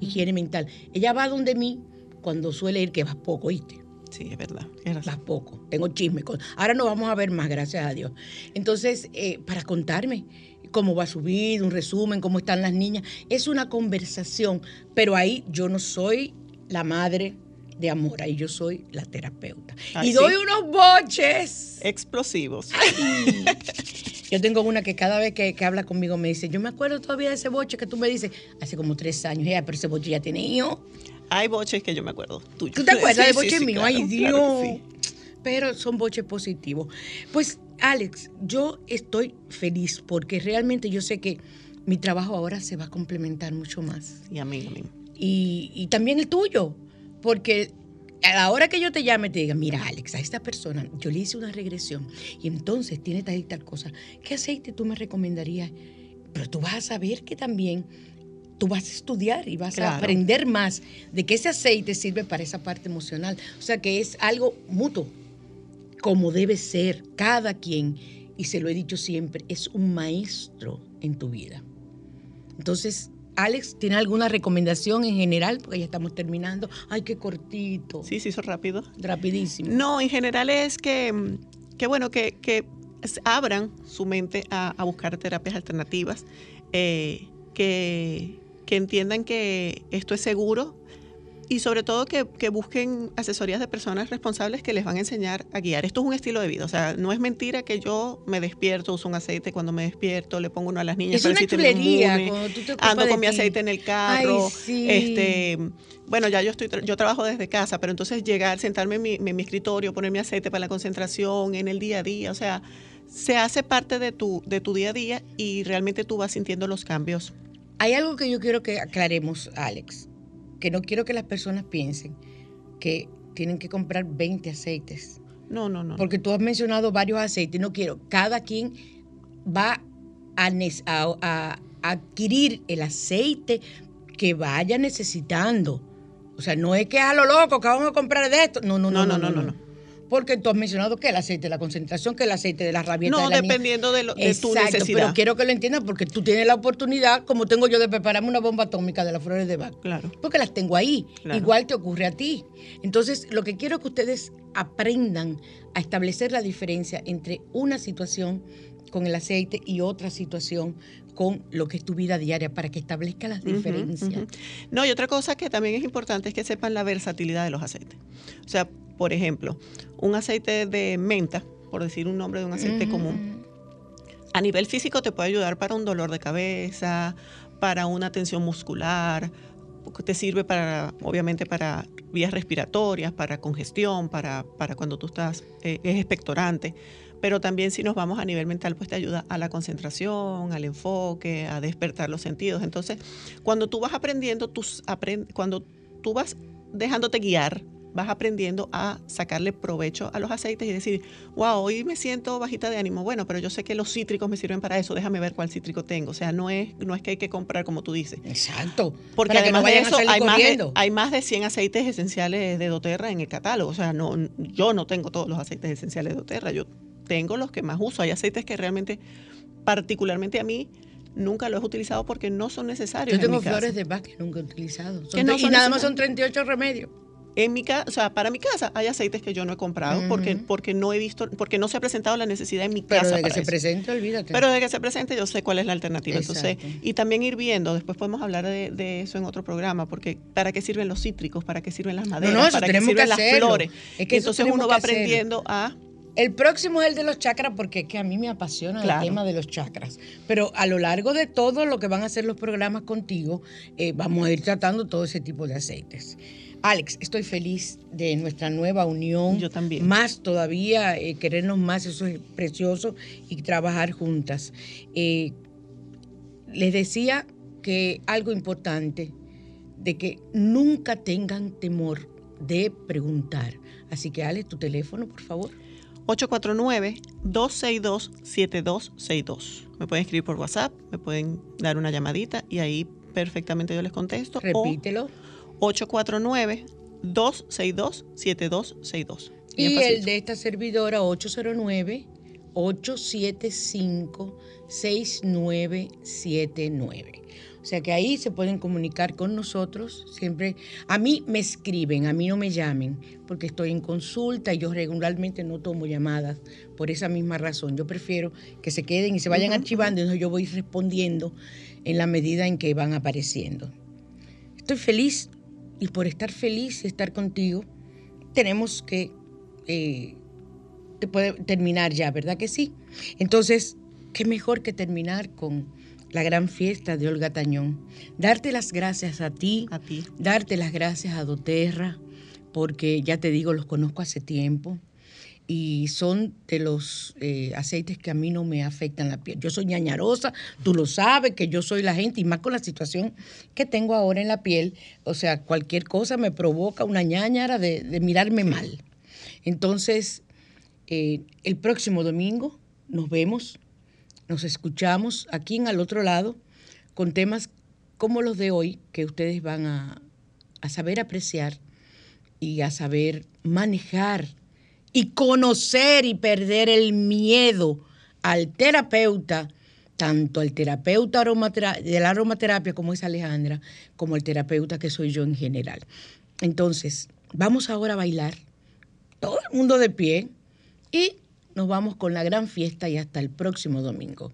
higiene mental. Ella va donde mí cuando suele ir, que va poco, ¿oíste? Sí, es verdad. Vas poco. Tengo chisme. con- Ahora nos vamos a ver más, gracias a Dios. Entonces, eh, para contarme cómo va su vida, un resumen, cómo están las niñas, es una conversación, pero ahí yo no soy la madre de amor, ahí yo soy la terapeuta. Ay, y sí. doy unos boches. Explosivos. Yo tengo una que cada vez que, que habla conmigo me dice, yo me acuerdo todavía de ese boche que tú me dices, hace como tres años, ya, pero ese boche ya tiene hijos. Hay boches que yo me acuerdo tuyos. ¿Tú te acuerdas Sí, de boche sí, mío? claro, Ay, Dios. claro. Pero son boches positivos. Pues, Alex, yo estoy feliz porque realmente yo sé que mi trabajo ahora se va a complementar mucho más. Y a mí, a mí. Y, y también el tuyo. Porque a la hora que yo te llame, te diga, mira, Alex, a esta persona yo le hice una regresión y entonces tiene tal y tal cosa. ¿Qué aceite tú me recomendarías? Pero tú vas a saber que también tú vas a estudiar y vas a aprender más de que ese aceite sirve para esa parte emocional. O sea que es algo mutuo, como debe ser cada quien. Y se lo he dicho siempre, es un maestro en tu vida. Entonces, Alex, ¿tiene alguna recomendación en general? Porque ya estamos terminando. Ay, qué cortito. Sí, se hizo rápido. Rapidísimo. No, en general es que, que bueno, que, que abran su mente a, a buscar terapias alternativas, eh, que, que entiendan que esto es seguro y sobre todo que, que busquen asesorías de personas responsables que les van a enseñar a guiar. Esto es un estilo de vida, o sea, no es mentira que yo me despierto, uso un aceite cuando me despierto, le pongo uno a las niñas. Es para una chulería tú te Ando con mi aceite en el carro, Ay, sí. este, bueno, ya yo estoy, yo trabajo desde casa, pero entonces llegar, sentarme en mi, en mi escritorio, poner mi aceite para la concentración, en el día a día, o sea, se hace parte de tu, de tu día a día y realmente tú vas sintiendo los cambios. Hay algo que yo quiero que aclaremos, Alex, que no quiero que las personas piensen que tienen que comprar 20 aceites. No, no, no. Porque tú has mencionado varios aceites, no quiero. Cada quien va a, a- a- adquirir el aceite que vaya necesitando. O sea, no es que a lo loco que vamos a comprar de esto. No, no, no, no, no, no. Porque tú has mencionado que el aceite de la concentración, que el aceite de la rabieta No, de la niña. dependiendo de, lo- de tu Exacto, necesidad. pero quiero que lo entiendas porque tú tienes la oportunidad, como tengo yo, de prepararme una bomba atómica de las flores de Bach. Claro. Porque las tengo ahí. Claro. Igual te ocurre a ti. Entonces, lo que quiero es que ustedes aprendan a establecer la diferencia entre una situación con el aceite y otra situación con lo que es tu vida diaria para que establezca las diferencias. No, y otra cosa que también es importante es que sepan la versatilidad de los aceites. O sea, por ejemplo, un aceite de menta, por decir un nombre de un aceite común, a nivel físico te puede ayudar para un dolor de cabeza, para una tensión muscular, te sirve para, obviamente, para vías respiratorias, para congestión, para, para cuando tú estás, eh, es expectorante. Pero también si nos vamos a nivel mental, pues te ayuda a la concentración, al enfoque, a despertar los sentidos. Entonces, cuando tú vas aprendiendo, tus aprend- cuando tú vas dejándote guiar, vas aprendiendo a sacarle provecho a los aceites y decir, wow, hoy me siento bajita de ánimo. Bueno, pero yo sé que los cítricos me sirven para eso, déjame ver cuál cítrico tengo. O sea, no es, no es que hay que comprar como tú dices. Exacto. Porque Para que no además de eso, hay más de, hay más de 100 aceites esenciales de doTERRA en el catálogo. O sea, no, yo no tengo todos los aceites esenciales de doTERRA. Yo tengo los que más uso. Hay aceites que realmente, particularmente a mí, nunca los he utilizado porque no son necesarios. Yo en tengo casa. flores de Bach que nunca he utilizado. Son no y nada más son 38 remedios. En mi casa, o sea, para mi casa hay aceites que yo no he comprado porque, porque no he visto, porque no se ha presentado la necesidad en mi Pero casa. de que se eso. presente, olvídate. Pero de que se presente, yo sé cuál es la alternativa. Entonces, Exacto. y también ir viendo, después podemos hablar de, de eso en otro programa, porque para qué sirven los cítricos, para qué sirven las maderas, no, para qué sirven que las flores. Es que entonces uno va aprendiendo a El próximo es el de los chakras porque es que a mí me apasiona Claro. el tema de los chakras. Pero a lo largo de todo lo que van a hacer los programas contigo, eh, vamos a ir tratando todo ese tipo de aceites. Alex, estoy feliz de nuestra nueva unión. Yo también. Más todavía, eh, querernos más, eso es precioso, y trabajar juntas. Eh, les decía que algo importante, de que nunca tengan temor de preguntar. Así que, Alex, tu teléfono, por favor. 849-262-7262. Me pueden escribir por WhatsApp, me pueden dar una llamadita y ahí perfectamente yo les contesto. Repítelo. 849-262-7262. Y el de esta servidora 809-875-6979. O sea que ahí se pueden comunicar con nosotros. Siempre, a mí me escriben, a mí no me llamen, porque estoy en consulta y yo regularmente no tomo llamadas por esa misma razón. Yo prefiero que se queden y se vayan archivando y entonces yo voy respondiendo en la medida en que van apareciendo. Estoy feliz y por estar feliz y estar contigo, tenemos que eh, terminar ya, ¿verdad que sí? Entonces, qué mejor que terminar con la gran fiesta de Olga Tañón. Darte las gracias a ti, A ti. darte las gracias a Doterra, porque ya te digo, los conozco hace tiempo y son de los eh, aceites que a mí no me afectan la piel. Yo soy ñañarosa, tú lo sabes, que yo soy la gente, y más con la situación que tengo ahora en la piel, o sea, cualquier cosa me provoca una ñañara de, de mirarme mal. Entonces, eh, el próximo domingo nos vemos, nos escuchamos aquí en al otro lado con temas como los de hoy que ustedes van a, a saber apreciar y a saber manejar y conocer y perder el miedo al terapeuta, tanto al terapeuta de la aromaterapia como es Alejandra, como el terapeuta que soy yo en general. Entonces, vamos ahora a bailar, todo el mundo de pie, y nos vamos con la gran fiesta y hasta el próximo domingo.